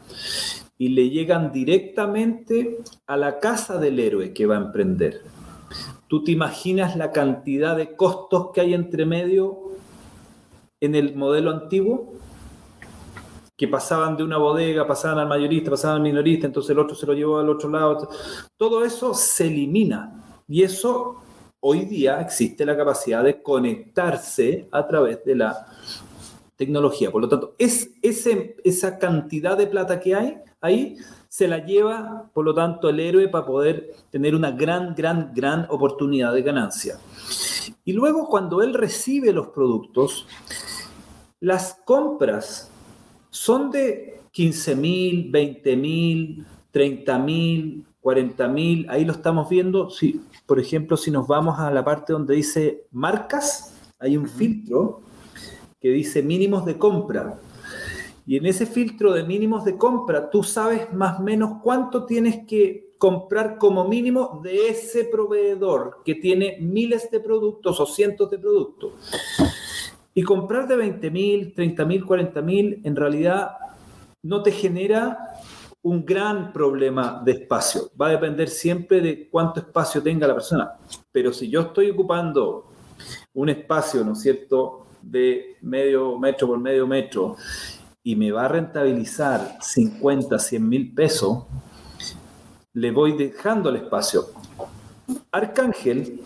S3: Y le llegan directamente a la casa del héroe que va a emprender. ¿Tú te imaginas la cantidad de costos que hay entre medio en el modelo antiguo? Que pasaban de una bodega, pasaban al mayorista, pasaban al minorista, entonces el otro se lo llevó al otro lado. Todo eso se elimina. Y eso hoy día existe la capacidad de conectarse a través de la tecnología. Por lo tanto, es ese, esa cantidad de plata que hay ahí se la lleva, por lo tanto, el héroe para poder tener una gran, gran, gran oportunidad de ganancia. Y luego cuando él recibe los productos, las compras son de 15 mil, 20 mil, 30 mil, 40 mil, ahí lo estamos viendo. Si, por ejemplo, si nos vamos a la parte donde dice marcas, hay un filtro que dice mínimos de compra. Y en ese filtro de mínimos de compra, tú sabes más o menos cuánto tienes que comprar como mínimo de ese proveedor que tiene miles de productos o cientos de productos. Y comprar de 20 mil, 30 mil, 40 mil, en realidad no te genera un gran problema de espacio. Va a depender siempre de cuánto espacio tenga la persona. Pero si yo estoy ocupando un espacio, ¿no es cierto?, de medio metro por medio metro y me va a rentabilizar 50, 100 mil pesos, le voy dejando el espacio. Arcángel,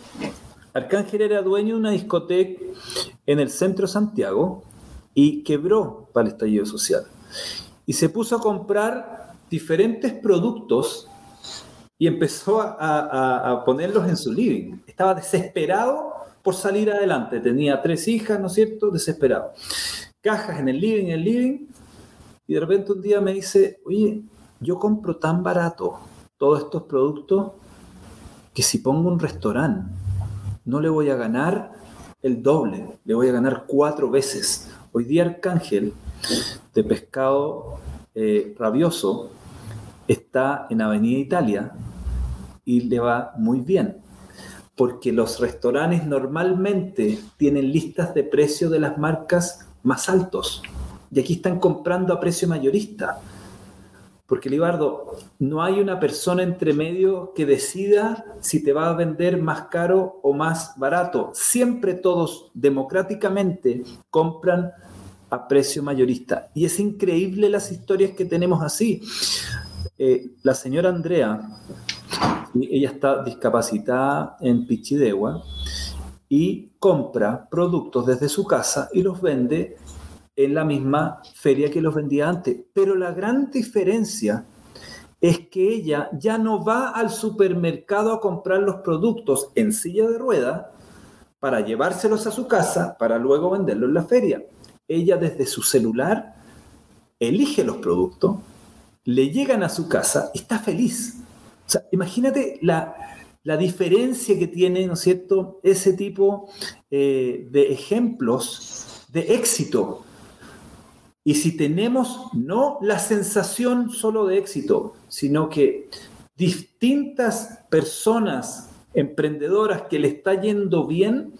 S3: Arcángel era dueño de una discoteca en el centro Santiago y quebró para el estallido social. Y se puso a comprar diferentes productos y empezó a, a, ponerlos en su living. Estaba desesperado por salir adelante. Tenía tres hijas, ¿no es cierto? Desesperado cajas en el living, en el living, y de repente un día me dice, oye, yo compro tan barato todos estos productos que si pongo un restaurante no le voy a ganar el doble, le voy a ganar cuatro veces. Hoy día Arcángel de pescado eh, rabioso está en Avenida Italia y le va muy bien, porque los restaurantes normalmente tienen listas de precios de las marcas más altos. Y aquí están comprando a precio mayorista. Porque, Libardo, no hay una persona entre medio que decida si te va a vender más caro o más barato. Siempre todos democráticamente compran a precio mayorista. Y es increíble las historias que tenemos así. Eh, la señora Andrea, ella está discapacitada en Pichidegua, y compra productos desde su casa y los vende en la misma feria que los vendía antes. Pero la gran diferencia es que ella ya no va al supermercado a comprar los productos en silla de rueda para llevárselos a su casa para luego venderlos en la feria. Ella desde su celular elige los productos, le llegan a su casa y está feliz. O sea, imagínate la, diferencia que tiene, ¿no es cierto?, ese tipo eh, de ejemplos de éxito. Y si tenemos no la sensación solo de éxito, sino que distintas personas emprendedoras que le está yendo bien,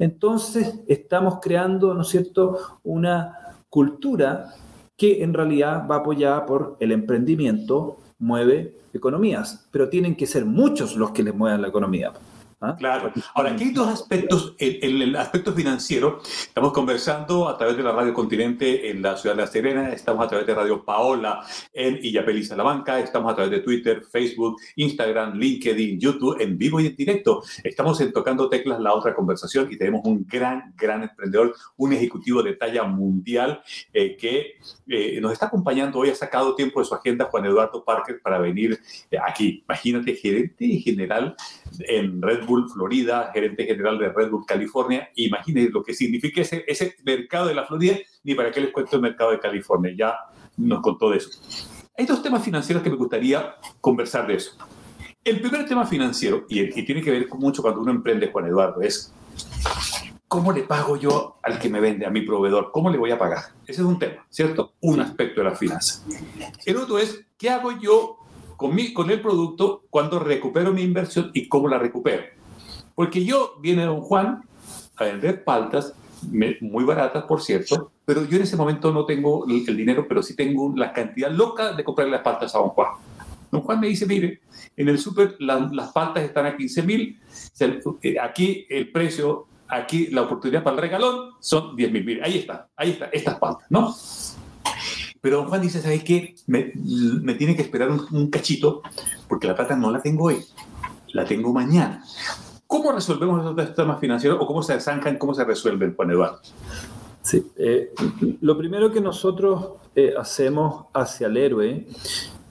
S3: entonces estamos creando, ¿no es cierto?, una cultura que en realidad va apoyada por el emprendimiento, mueve economías, pero tienen que ser muchos los que les muevan la economía.
S2: ¿Ah? Claro. Ahora, aquí hay dos aspectos. En el, aspecto financiero, estamos conversando a través de la Radio Continente en la ciudad de La Serena, estamos a través de Radio Paola en Illapel Salamanca, estamos a través de Twitter, Facebook, Instagram, LinkedIn, YouTube, en vivo y en directo. Estamos en Tocando Teclas, la otra conversación, y tenemos un gran, gran emprendedor, un ejecutivo de talla mundial eh, que eh, nos está acompañando hoy, ha sacado tiempo de su agenda, Juan Eduardo Parker, para venir eh, aquí. Imagínate, gerente general en Red Bull Florida, gerente general de Red Bull California. Imagínense lo que significa ese, ese mercado de la Florida, ni para qué les cuento el mercado de California, ya nos contó de eso. Hay dos temas financieros que me gustaría conversar de eso. El primer tema financiero, y, y tiene que ver mucho cuando uno emprende, Juan Eduardo, es ¿cómo le pago yo al que me vende, a mi proveedor? ¿Cómo le voy a pagar? Ese es un tema, ¿cierto? Un aspecto de la finanza. El otro es, ¿qué hago yo con, mi, con el producto cuando recupero mi inversión y cómo la recupero? Porque yo, viene don Juan a vender paltas, muy baratas, por cierto, pero yo en ese momento no tengo el, dinero, pero sí tengo la cantidad loca de comprarle las paltas a don Juan. Don Juan me dice, mire, en el súper las paltas están a 15 mil, eh, aquí el precio, aquí la oportunidad para el regalón son 10 mil. Ahí está, ahí está, estas paltas, ¿no? Pero don Juan dice, ¿sabes qué? Me, tiene que esperar un, un, cachito porque la plata no la tengo hoy, la tengo mañana. ¿Cómo resolvemos esos temas financieros o cómo se zanjan, cómo se resuelven, Juan Eduardo?
S3: Sí, eh, lo primero que nosotros eh, hacemos hacia el héroe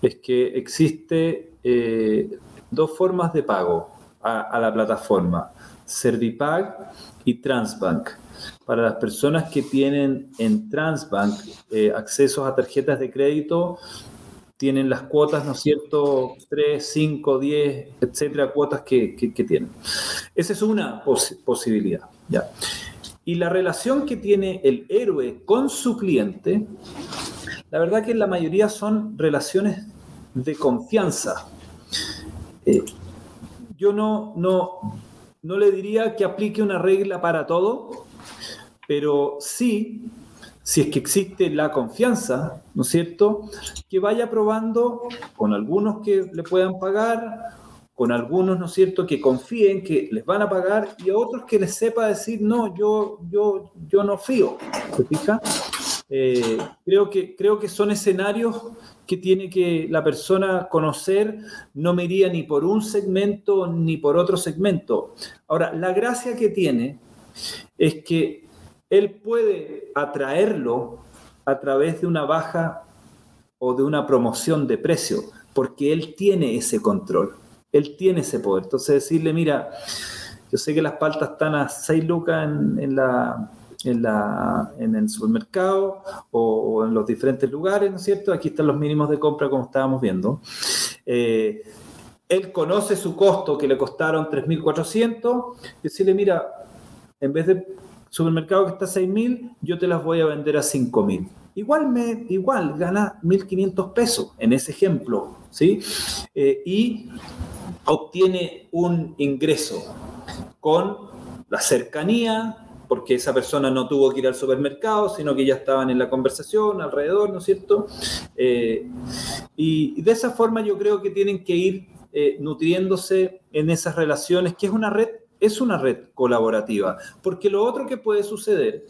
S3: es que existe eh, dos formas de pago a, a, la plataforma, Servipag y Transbank. Para las personas que tienen en Transbank accesos a tarjetas de crédito, tienen las cuotas, ¿no es cierto? 3, 5, 10, etcétera, cuotas que, tienen. Esa es una posibilidad, ¿ya? Y la relación que tiene el héroe con su cliente, la verdad que en la mayoría son relaciones de confianza. Eh, yo no, no, no le diría que aplique una regla para todo, pero sí si es que existe la confianza, ¿no es cierto? Que vaya probando con algunos que le puedan pagar, con algunos, ¿no es cierto?, que confíen que les van a pagar y a otros que les sepa decir, no, yo, yo, yo no fío, ¿se fija? Eh, creo, que, creo que son escenarios que tiene que la persona conocer, no me iría ni por un segmento ni por otro segmento. Ahora, la gracia que tiene es que él puede atraerlo a través de una baja o de una promoción de precio, porque él tiene ese control, él tiene ese poder. Entonces decirle, mira, yo sé que las paltas están a 6 lucas en, la, en, la, en el supermercado o, en los diferentes lugares, ¿no es cierto? Aquí están los mínimos de compra como estábamos viendo. Eh, él conoce su costo que le costaron 3.400, decirle, mira, en vez de supermercado que está a 6.000, yo te las voy a vender a 5.000. Igual, me, igual gana 1.500 pesos en ese ejemplo, ¿sí? Eh, y obtiene un ingreso con la cercanía, porque esa persona no tuvo que ir al supermercado, sino que ya estaban en la conversación alrededor, ¿no es cierto? Eh, y, de esa forma yo creo que tienen que ir eh, nutriéndose en esas relaciones, que es una red es una red colaborativa, porque lo otro que puede suceder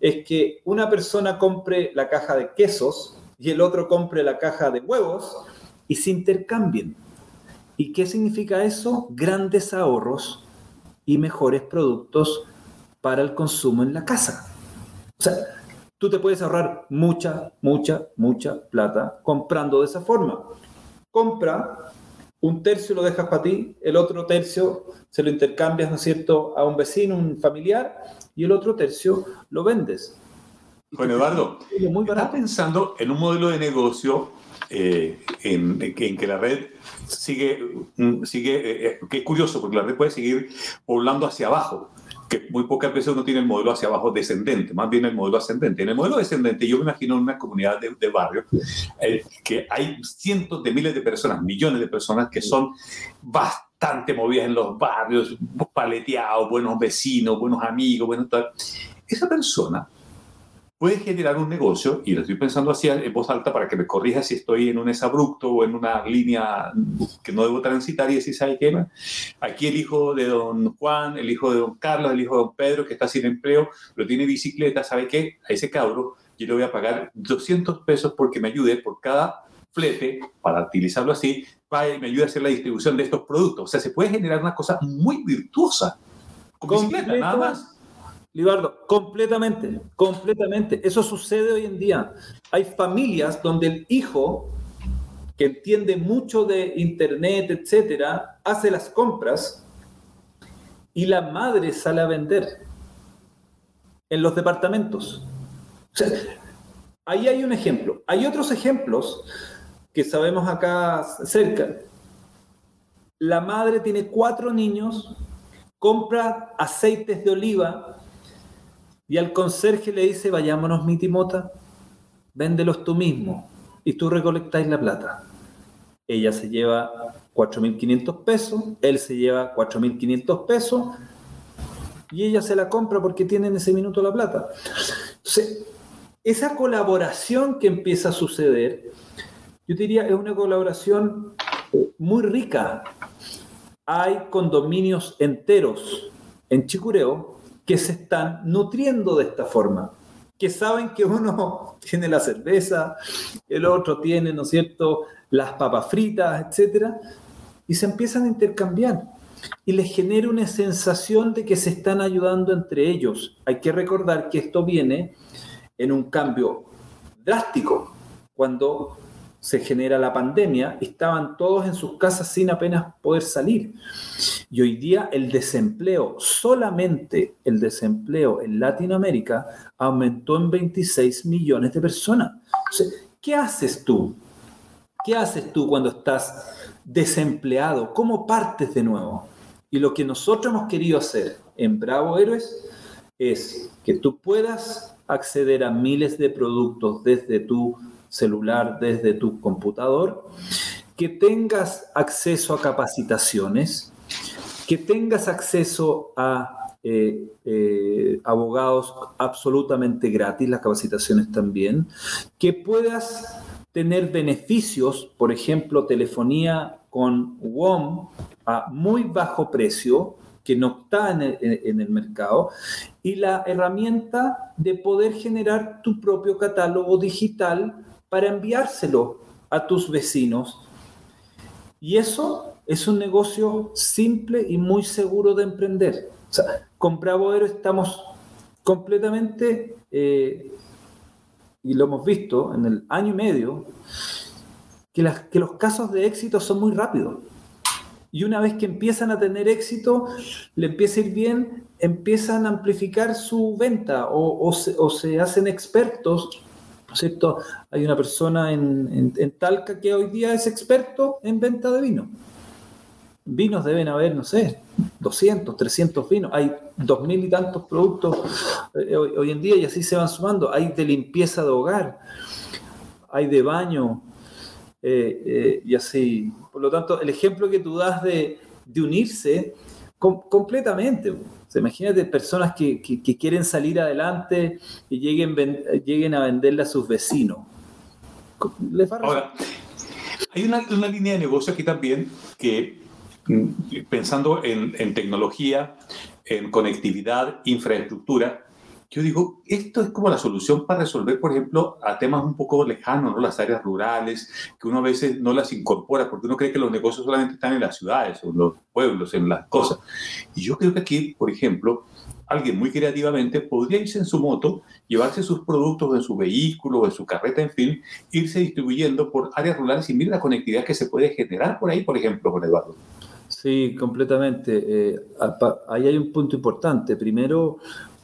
S3: es que una persona compre la caja de quesos y el otro compre la caja de huevos y se intercambien. ¿Y qué significa eso? Grandes ahorros y mejores productos para el consumo en la casa. O sea, tú te puedes ahorrar mucha, mucha, mucha plata comprando de esa forma. Compra un tercio lo dejas para ti, el otro tercio se lo intercambias, ¿no es cierto?, a un vecino, un familiar, y el otro tercio lo vendes.
S2: Juan Eduardo, muy estaba pensando en un modelo de negocio eh, en, en, que la red sigue, mm, sigue eh, eh, que es curioso, porque la red puede seguir poblando hacia abajo que muy pocas veces uno tiene el modelo hacia abajo descendente, más bien el modelo ascendente. En el modelo descendente yo me imagino una comunidad de, de barrio que hay cientos de miles de personas, millones de personas que son bastante movidas en los barrios, paleteados, buenos vecinos, buenos amigos, buenos tal. Esa persona puede generar un negocio, y lo estoy pensando así en voz alta para que me corrija si estoy en un exabrupto o en una línea que no debo transitar y decir, ¿sabe qué? Aquí el hijo de don Juan, el hijo de don Carlos, el hijo de don Pedro, que está sin empleo, lo tiene bicicleta, ¿sabe qué? A ese cabro yo le voy a pagar 200 pesos porque me ayude por cada flete, para utilizarlo así, para me ayude a hacer la distribución de estos productos. O sea, se puede generar una cosa muy virtuosa con bicicleta, nada más.
S3: Libardo, completamente, completamente. Eso sucede hoy en día. Hay familias donde el hijo, que entiende mucho de internet, etcétera, hace las compras y la madre sale a vender en los departamentos. ahí hay un ejemplo. Hay otros ejemplos que sabemos acá cerca. La madre tiene cuatro niños, compra aceites de oliva y al conserje le dice, vayámonos mi timota, véndelos tú mismo y tú recolectáis la plata. Ella se lleva 4.500 pesos, él se lleva 4.500 pesos y ella se la compra porque tiene en ese minuto la plata. Esa colaboración que empieza a suceder, yo diría, es una colaboración muy rica. Hay condominios enteros en Chicureo que se están nutriendo de esta forma, que saben que uno tiene la cerveza, el otro tiene, ¿no es cierto?, las papas fritas, etcétera, y se empiezan a intercambiar y les genera una sensación de que se están ayudando entre ellos. Hay que recordar que esto viene en un cambio drástico cuando se genera la pandemia, estaban todos en sus casas sin apenas poder salir. Y hoy día el desempleo, solamente el desempleo en Latinoamérica aumentó en 26 millones de personas. ¿Qué haces tú? ¿Qué haces tú cuando estás desempleado? ¿Cómo partes de nuevo? Y lo que nosotros hemos querido hacer en Bravo Héroes es que tú puedas acceder a miles de productos desde tu celular desde tu computador, que tengas acceso a capacitaciones, que tengas acceso a eh, eh, abogados absolutamente gratis, las capacitaciones también, que puedas tener beneficios, por ejemplo, telefonía con WOM a muy bajo precio, que no está en el, mercado, y la herramienta de poder generar tu propio catálogo digital para enviárselo a tus vecinos. Y eso es un negocio simple y muy seguro de emprender. O Bravo estamos completamente, eh, y lo hemos visto en el año y medio, que, los casos de éxito son muy rápidos. Y una vez que empiezan a tener éxito, le empieza a ir bien, empiezan a amplificar su venta o se hacen expertos cierto? Hay una persona en, Talca que hoy día es experto en venta de vino. Vinos deben haber, no sé, 200, 300 vinos. Hay 2.000 y tantos productos eh, hoy, en día y así se van sumando. Hay de limpieza de hogar, hay de baño eh, eh, y así. Por lo tanto, el ejemplo que tú das de, unirse completamente imagínate personas que, quieren salir adelante y lleguen, lleguen a venderle a sus vecinos.
S2: Ahora, hay una, línea de negocio aquí también que, mm, pensando en, en tecnología, en conectividad, infraestructura, yo digo, esto es como la solución para resolver, por ejemplo, a temas un poco lejanos, ¿no? las áreas rurales, que uno a veces no las incorpora, porque uno cree que los negocios solamente están en las ciudades, o los pueblos, en las cosas. Y yo creo que aquí, por ejemplo, alguien muy creativamente podría irse en su moto, llevarse sus productos en su vehículo, en su carreta, en fin, irse distribuyendo por áreas rurales y mira la conectividad que se puede generar por ahí, por ejemplo, con Eduardo.
S3: Sí, completamente. Eh, ahí hay un punto importante. Primero,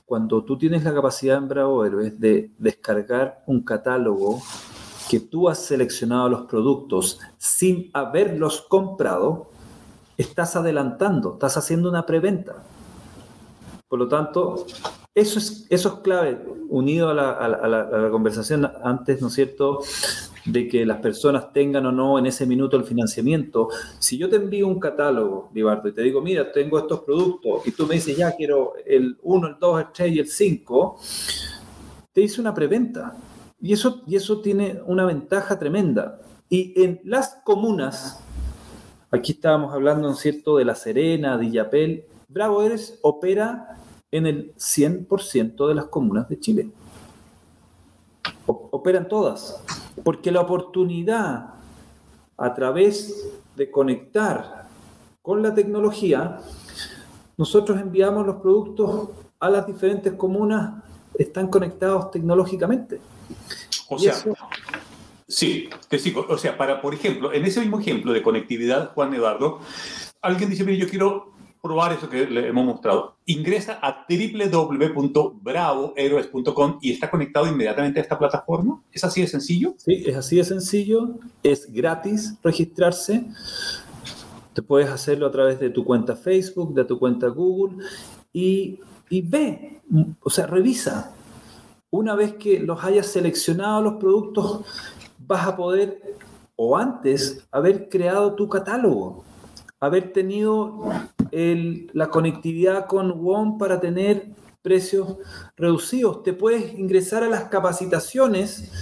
S3: cuando tú tienes la capacidad en Bravo Héroes de descargar un catálogo que tú has seleccionado los productos sin haberlos comprado, estás adelantando, estás haciendo una preventa. Por lo tanto, eso es, eso es clave, unido a la, conversación antes, ¿no es cierto?, de que las personas tengan o no en ese minuto el financiamiento. Si yo te envío un catálogo, Libardo, y te digo, mira, tengo estos productos, y tú me dices, ya quiero el 1, el 2, el 3 y el 5, te hice una preventa. Y eso, y eso tiene una ventaja tremenda. Y en las comunas, aquí estábamos hablando, ¿no es cierto?, de La Serena, de Illapel, Bravo Eres opera en el 100% de las comunas de Chile. operan todas porque la oportunidad a través de conectar con la tecnología, nosotros enviamos los productos a las diferentes comunas, están conectados tecnológicamente.
S2: O sea, sí, te sigo. O sea, para, por ejemplo, en ese mismo ejemplo de conectividad, Juan Eduardo, alguien dice, mire, yo quiero probar eso que le hemos mostrado. Ingresa a www.bravoheroes.com y está conectado inmediatamente a esta plataforma. ¿Es así de sencillo?
S3: Sí, es así de sencillo. Es gratis registrarse. Te puedes hacerlo a través de tu cuenta Facebook, de tu cuenta Google y, y ve, o sea, revisa. Una vez que los hayas seleccionado los productos, vas a poder, o antes, haber creado tu catálogo haber tenido la conectividad con WOM para tener precios reducidos. Te puedes ingresar a las capacitaciones,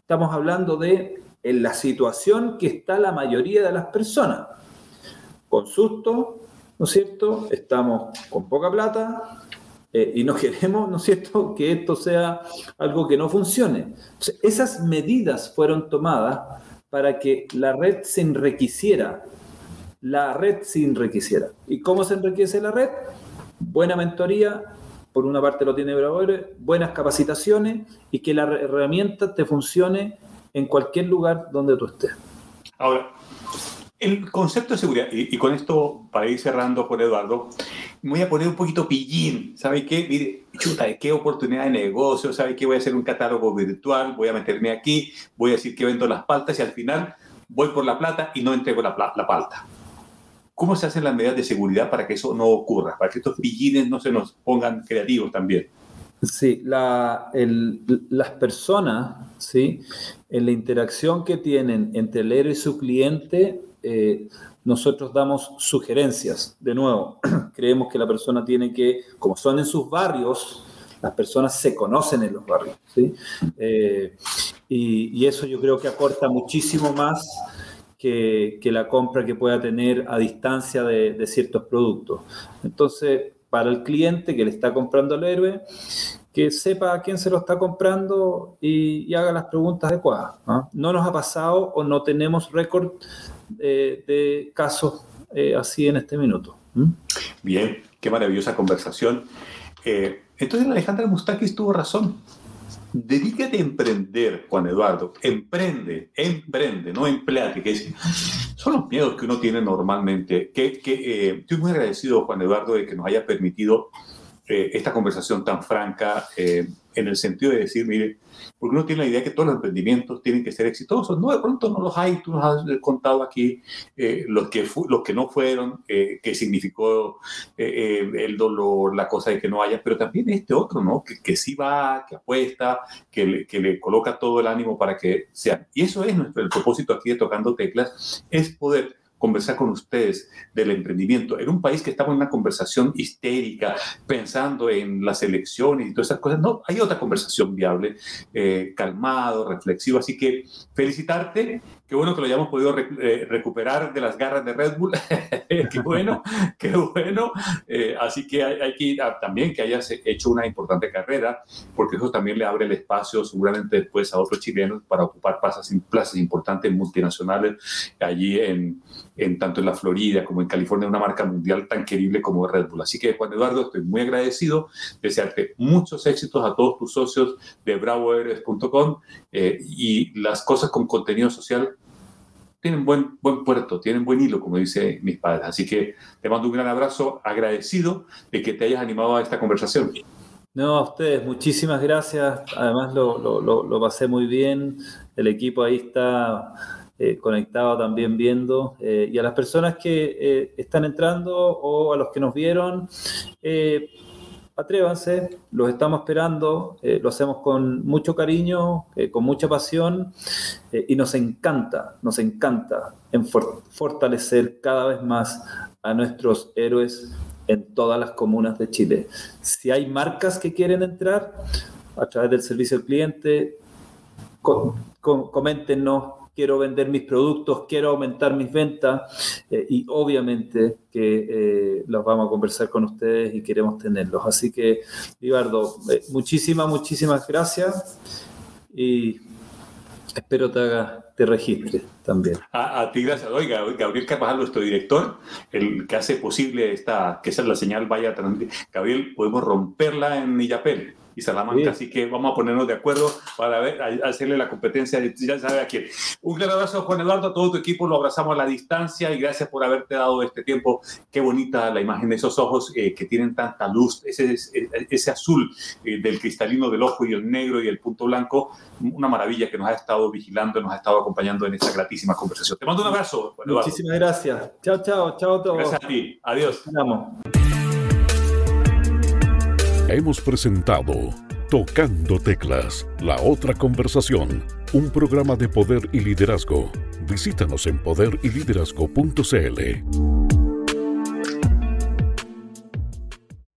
S3: estamos hablando de en la situación que está la mayoría de las personas. Con susto, ¿no es cierto? Estamos con poca plata eh, y no queremos, ¿no es cierto?, que esto sea algo que no funcione. esas medidas fueron tomadas para que la red se enriqueciera la red se enriqueciera. ¿Y cómo se enriquece la red? Buena mentoría, por una parte lo tiene Bravo, buenas capacitaciones y que la herramienta te funcione en cualquier lugar donde tú estés.
S2: Ahora, el concepto de seguridad, y, con esto para ir cerrando por Eduardo, me voy a poner un poquito pillín. ¿Sabe qué? Mire, chuta, qué oportunidad de negocio, ¿sabe qué? Voy a hacer un catálogo virtual, voy a meterme aquí, voy a decir que vendo las paltas y al final voy por la plata y no entrego la, la palta. ¿Cómo se hacen las medidas de seguridad para que eso no ocurra? Para que estos pillines no se nos pongan creativos también.
S3: Sí, las personas, ¿sí? en la interacción que tienen entre el héroe y su cliente, eh, nosotros damos sugerencias. De nuevo, creemos que la persona tiene que, como son en sus barrios, las personas se conocen en los barrios. Eh, y, eso yo creo que acorta muchísimo más que, la compra que pueda tener a distancia de, ciertos productos. Entonces, para el cliente que le está comprando al héroe, que sepa a quién se lo está comprando y, haga las preguntas adecuadas. ¿no? nos ha pasado o no tenemos récord eh, de casos eh, así en este minuto.
S2: Bien, qué maravillosa conversación. Eh, entonces Alejandra Mustakis tuvo razón. Dedícate a emprender, Juan Eduardo. Emprende, emprende, no empleate, que son los miedos que uno tiene normalmente. Que, estoy muy agradecido, Juan Eduardo, de que nos haya permitido esta conversación tan franca en el sentido de decir, mire, porque uno tiene la idea que todos los emprendimientos tienen que ser exitosos. No, de pronto no los hay. Tú nos has contado aquí eh, los, que los que no fueron, eh, qué significó eh, el dolor, la cosa de que no haya, pero también este otro, ¿no? Que, que sí va, que apuesta, que le, que le, coloca todo el ánimo para que sean. Y eso es nuestro, el propósito aquí de Tocando Teclas, es poder conversar con ustedes del emprendimiento. En un país que estamos en una conversación histérica, pensando en las elecciones y todas esas cosas, no, hay otra conversación viable, eh, calmado, reflexivo. Así que felicitarte Qué bueno que lo hayamos podido eh, recuperar de las garras de Red Bull. qué bueno, qué bueno. Eh, así que hay, que ir también que hayas hecho una importante carrera, porque eso también le abre el espacio seguramente después a otros chilenos para ocupar plazas, plazas importantes multinacionales allí en, tanto en la Florida como en California, una marca mundial tan querible como Red Bull. Así que Juan Eduardo, estoy muy agradecido, desearte muchos éxitos a todos tus socios de bravoeres.com eh, y las cosas con contenido social tienen buen, buen puerto, tienen buen hilo, como dice mis padres. Así que te mando un gran abrazo, agradecido de que te hayas animado a esta conversación.
S3: No, a ustedes, muchísimas gracias. Además lo, lo, lo, pasé muy bien. El equipo ahí está eh, conectado también viendo. Eh, y a las personas que eh, están entrando o a los que nos vieron, atrévanse, los estamos esperando, lo hacemos con mucho cariño, con mucha pasión y nos encanta, nos encanta en fortalecer cada vez más a nuestros héroes en todas las comunas de Chile. Si hay marcas que quieren entrar a través del servicio al cliente, coméntenos, quiero vender mis productos, quiero aumentar mis ventas eh, y obviamente que eh, los vamos a conversar con ustedes y queremos tenerlos. Así que, Ibardo, eh, muchísimas, muchísimas gracias y espero te haga te registre también.
S2: A, ti, gracias. Oiga, Gabriel Carvajal, nuestro director, el que hace posible esta, que esa la señal vaya a Gabriel, podemos romperla en Illapel y Salamanca, así que vamos a ponernos de acuerdo para ver, hacerle la competencia, ya sabe a quién. Un gran abrazo, Juan Eduardo, a todo tu equipo, lo abrazamos a la distancia y gracias por haberte dado este tiempo. Qué bonita la imagen de esos ojos eh, que tienen tanta luz, ese, ese azul eh, del cristalino del ojo y el negro y el punto blanco, una maravilla que nos ha estado vigilando, nos ha estado acompañando en esta gratísima conversación. Te mando un abrazo.
S3: Juan Muchísimas gracias. Chao, chao, chao a todos.
S2: Gracias a ti. Adiós.
S3: Vamos
S1: hemos presentado Tocando Teclas, la otra conversación, un programa de poder y liderazgo. Visítanos en poderiliderazgo.cl.